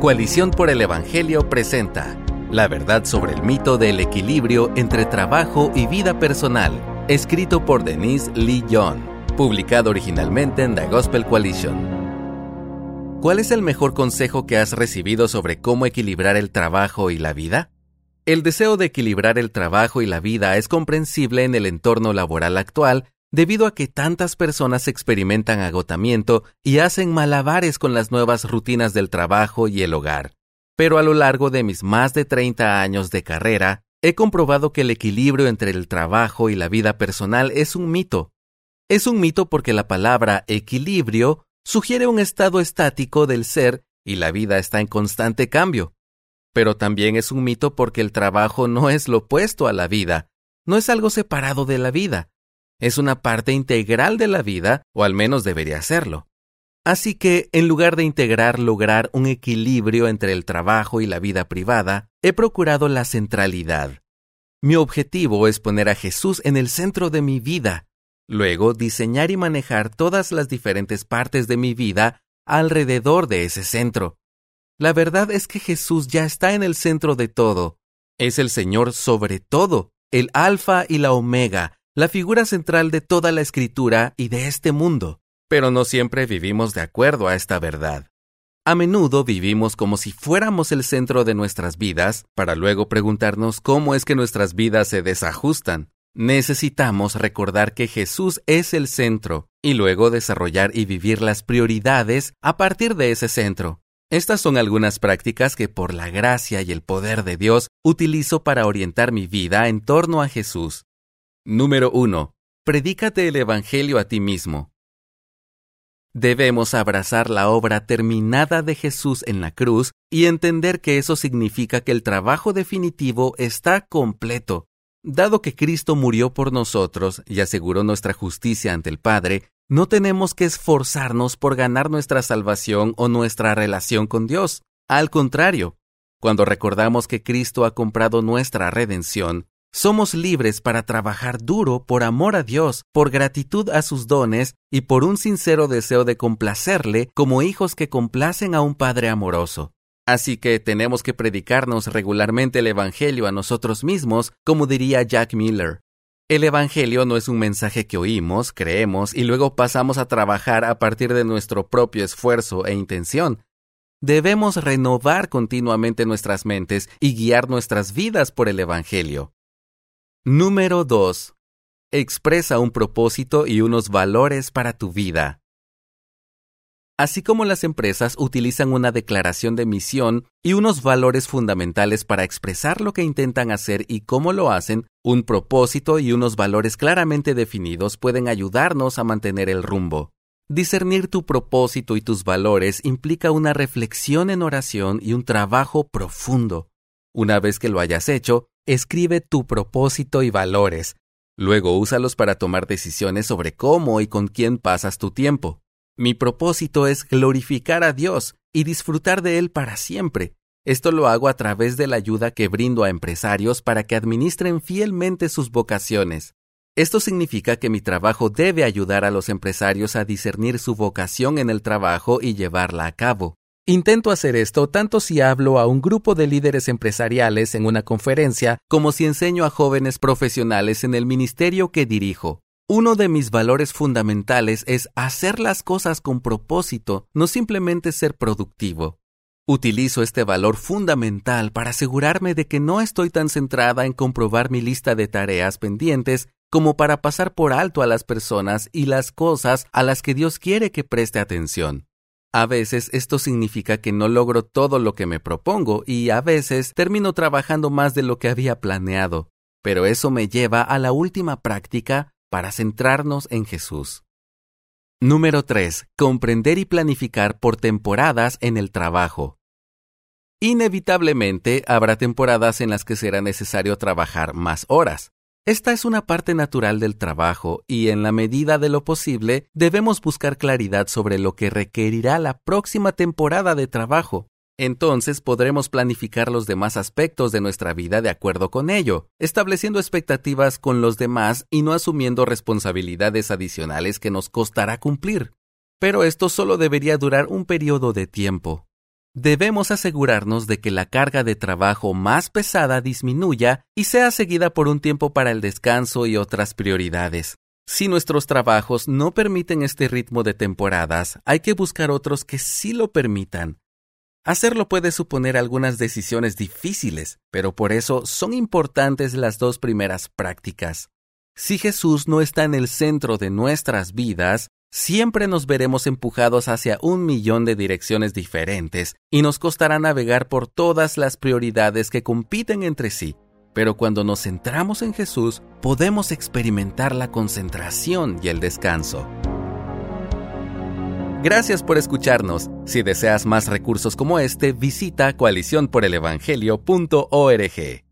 Coalición por el Evangelio presenta La verdad sobre el mito del equilibrio entre trabajo y vida personal, escrito por Denise Lee Young, publicado originalmente en The Gospel Coalition. ¿Cuál es el mejor consejo que has recibido sobre cómo equilibrar el trabajo y la vida? El deseo de equilibrar el trabajo y la vida es comprensible en el entorno laboral actual debido a que tantas personas experimentan agotamiento y hacen malabares con las nuevas rutinas del trabajo y el hogar. Pero a lo largo de mis más de 30 años de carrera, he comprobado que el equilibrio entre el trabajo y la vida personal es un mito. Es un mito porque la palabra equilibrio sugiere un estado estático del ser y la vida está en constante cambio. Pero también es un mito porque el trabajo no es lo opuesto a la vida, no es algo separado de la vida, es una parte integral de la vida, o al menos debería serlo. Así que, en lugar de integrar lograr un equilibrio entre el trabajo y la vida privada, he procurado la centralidad. Mi objetivo es poner a Jesús en el centro de mi vida, luego diseñar y manejar todas las diferentes partes de mi vida alrededor de ese centro. La verdad es que Jesús ya está en el centro de todo. Es el Señor sobre todo, el Alfa y la Omega, la figura central de toda la escritura y de este mundo. Pero no siempre vivimos de acuerdo a esta verdad. A menudo vivimos como si fuéramos el centro de nuestras vidas, para luego preguntarnos cómo es que nuestras vidas se desajustan. Necesitamos recordar que Jesús es el centro y luego desarrollar y vivir las prioridades a partir de ese centro. Estas son algunas prácticas que por la gracia y el poder de Dios utilizo para orientar mi vida en torno a Jesús. Número 1. Predícate el Evangelio a ti mismo. Debemos abrazar la obra terminada de Jesús en la cruz y entender que eso significa que el trabajo definitivo está completo. Dado que Cristo murió por nosotros y aseguró nuestra justicia ante el Padre, no tenemos que esforzarnos por ganar nuestra salvación o nuestra relación con Dios. Al contrario, cuando recordamos que Cristo ha comprado nuestra redención, somos libres para trabajar duro por amor a Dios, por gratitud a sus dones y por un sincero deseo de complacerle como hijos que complacen a un Padre amoroso. Así que tenemos que predicarnos regularmente el Evangelio a nosotros mismos, como diría Jack Miller. El Evangelio no es un mensaje que oímos, creemos y luego pasamos a trabajar a partir de nuestro propio esfuerzo e intención. Debemos renovar continuamente nuestras mentes y guiar nuestras vidas por el Evangelio. Número 2. Expresa un propósito y unos valores para tu vida. Así como las empresas utilizan una declaración de misión y unos valores fundamentales para expresar lo que intentan hacer y cómo lo hacen, un propósito y unos valores claramente definidos pueden ayudarnos a mantener el rumbo. Discernir tu propósito y tus valores implica una reflexión en oración y un trabajo profundo. Una vez que lo hayas hecho, Escribe tu propósito y valores. Luego úsalos para tomar decisiones sobre cómo y con quién pasas tu tiempo. Mi propósito es glorificar a Dios y disfrutar de Él para siempre. Esto lo hago a través de la ayuda que brindo a empresarios para que administren fielmente sus vocaciones. Esto significa que mi trabajo debe ayudar a los empresarios a discernir su vocación en el trabajo y llevarla a cabo. Intento hacer esto tanto si hablo a un grupo de líderes empresariales en una conferencia como si enseño a jóvenes profesionales en el ministerio que dirijo. Uno de mis valores fundamentales es hacer las cosas con propósito, no simplemente ser productivo. Utilizo este valor fundamental para asegurarme de que no estoy tan centrada en comprobar mi lista de tareas pendientes como para pasar por alto a las personas y las cosas a las que Dios quiere que preste atención. A veces esto significa que no logro todo lo que me propongo y a veces termino trabajando más de lo que había planeado, pero eso me lleva a la última práctica para centrarnos en Jesús. Número 3. Comprender y planificar por temporadas en el trabajo. Inevitablemente habrá temporadas en las que será necesario trabajar más horas. Esta es una parte natural del trabajo y en la medida de lo posible debemos buscar claridad sobre lo que requerirá la próxima temporada de trabajo. Entonces podremos planificar los demás aspectos de nuestra vida de acuerdo con ello, estableciendo expectativas con los demás y no asumiendo responsabilidades adicionales que nos costará cumplir. Pero esto solo debería durar un periodo de tiempo. Debemos asegurarnos de que la carga de trabajo más pesada disminuya y sea seguida por un tiempo para el descanso y otras prioridades. Si nuestros trabajos no permiten este ritmo de temporadas, hay que buscar otros que sí lo permitan. Hacerlo puede suponer algunas decisiones difíciles, pero por eso son importantes las dos primeras prácticas. Si Jesús no está en el centro de nuestras vidas, siempre nos veremos empujados hacia un millón de direcciones diferentes y nos costará navegar por todas las prioridades que compiten entre sí. Pero cuando nos centramos en Jesús, podemos experimentar la concentración y el descanso. Gracias por escucharnos. Si deseas más recursos como este, visita coaliciónporelevangelio.org.